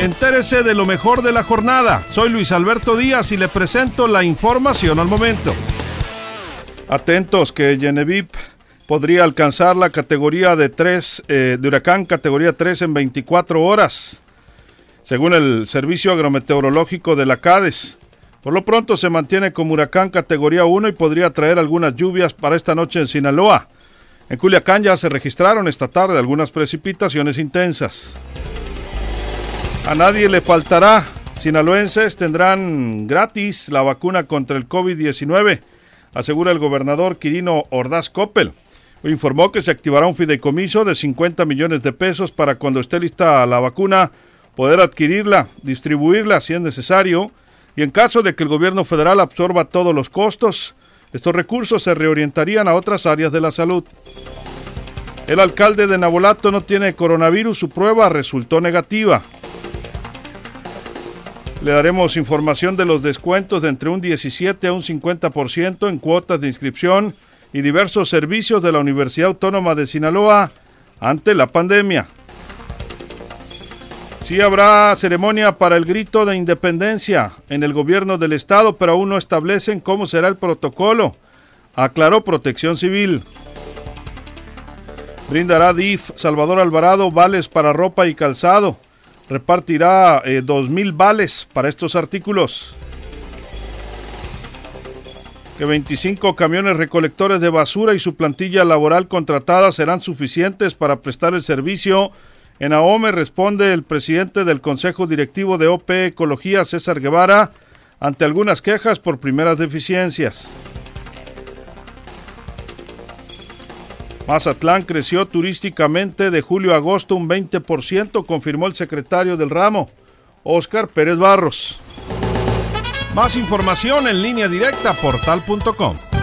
Entérese de lo mejor de la jornada. Soy Luis Alberto Díaz y le presento la información al momento. Atentos que Genevieve podría alcanzar la categoría de 3 eh, de huracán categoría 3 en 24 horas, según el Servicio Agrometeorológico de la CADES. Por lo pronto se mantiene como huracán categoría 1 y podría traer algunas lluvias para esta noche en Sinaloa. En Culiacán ya se registraron esta tarde algunas precipitaciones intensas. A nadie le faltará. Sinaloenses tendrán gratis la vacuna contra el COVID-19, asegura el gobernador Quirino Ordaz Coppel. Informó que se activará un fideicomiso de 50 millones de pesos para cuando esté lista la vacuna poder adquirirla, distribuirla si es necesario y en caso de que el gobierno federal absorba todos los costos, estos recursos se reorientarían a otras áreas de la salud. El alcalde de Nabolato no tiene coronavirus, su prueba resultó negativa. Le daremos información de los descuentos de entre un 17 a un 50% en cuotas de inscripción y diversos servicios de la Universidad Autónoma de Sinaloa ante la pandemia. Sí habrá ceremonia para el grito de independencia en el gobierno del estado, pero aún no establecen cómo será el protocolo, aclaró Protección Civil. Brindará DIF Salvador Alvarado vales para ropa y calzado. Repartirá eh, dos mil vales para estos artículos. Que 25 camiones recolectores de basura y su plantilla laboral contratada serán suficientes para prestar el servicio en AOME responde el presidente del Consejo Directivo de OP Ecología, César Guevara, ante algunas quejas por primeras deficiencias. Mazatlán creció turísticamente de julio a agosto un 20%, confirmó el secretario del ramo, Óscar Pérez Barros. Más información en línea directa portal.com.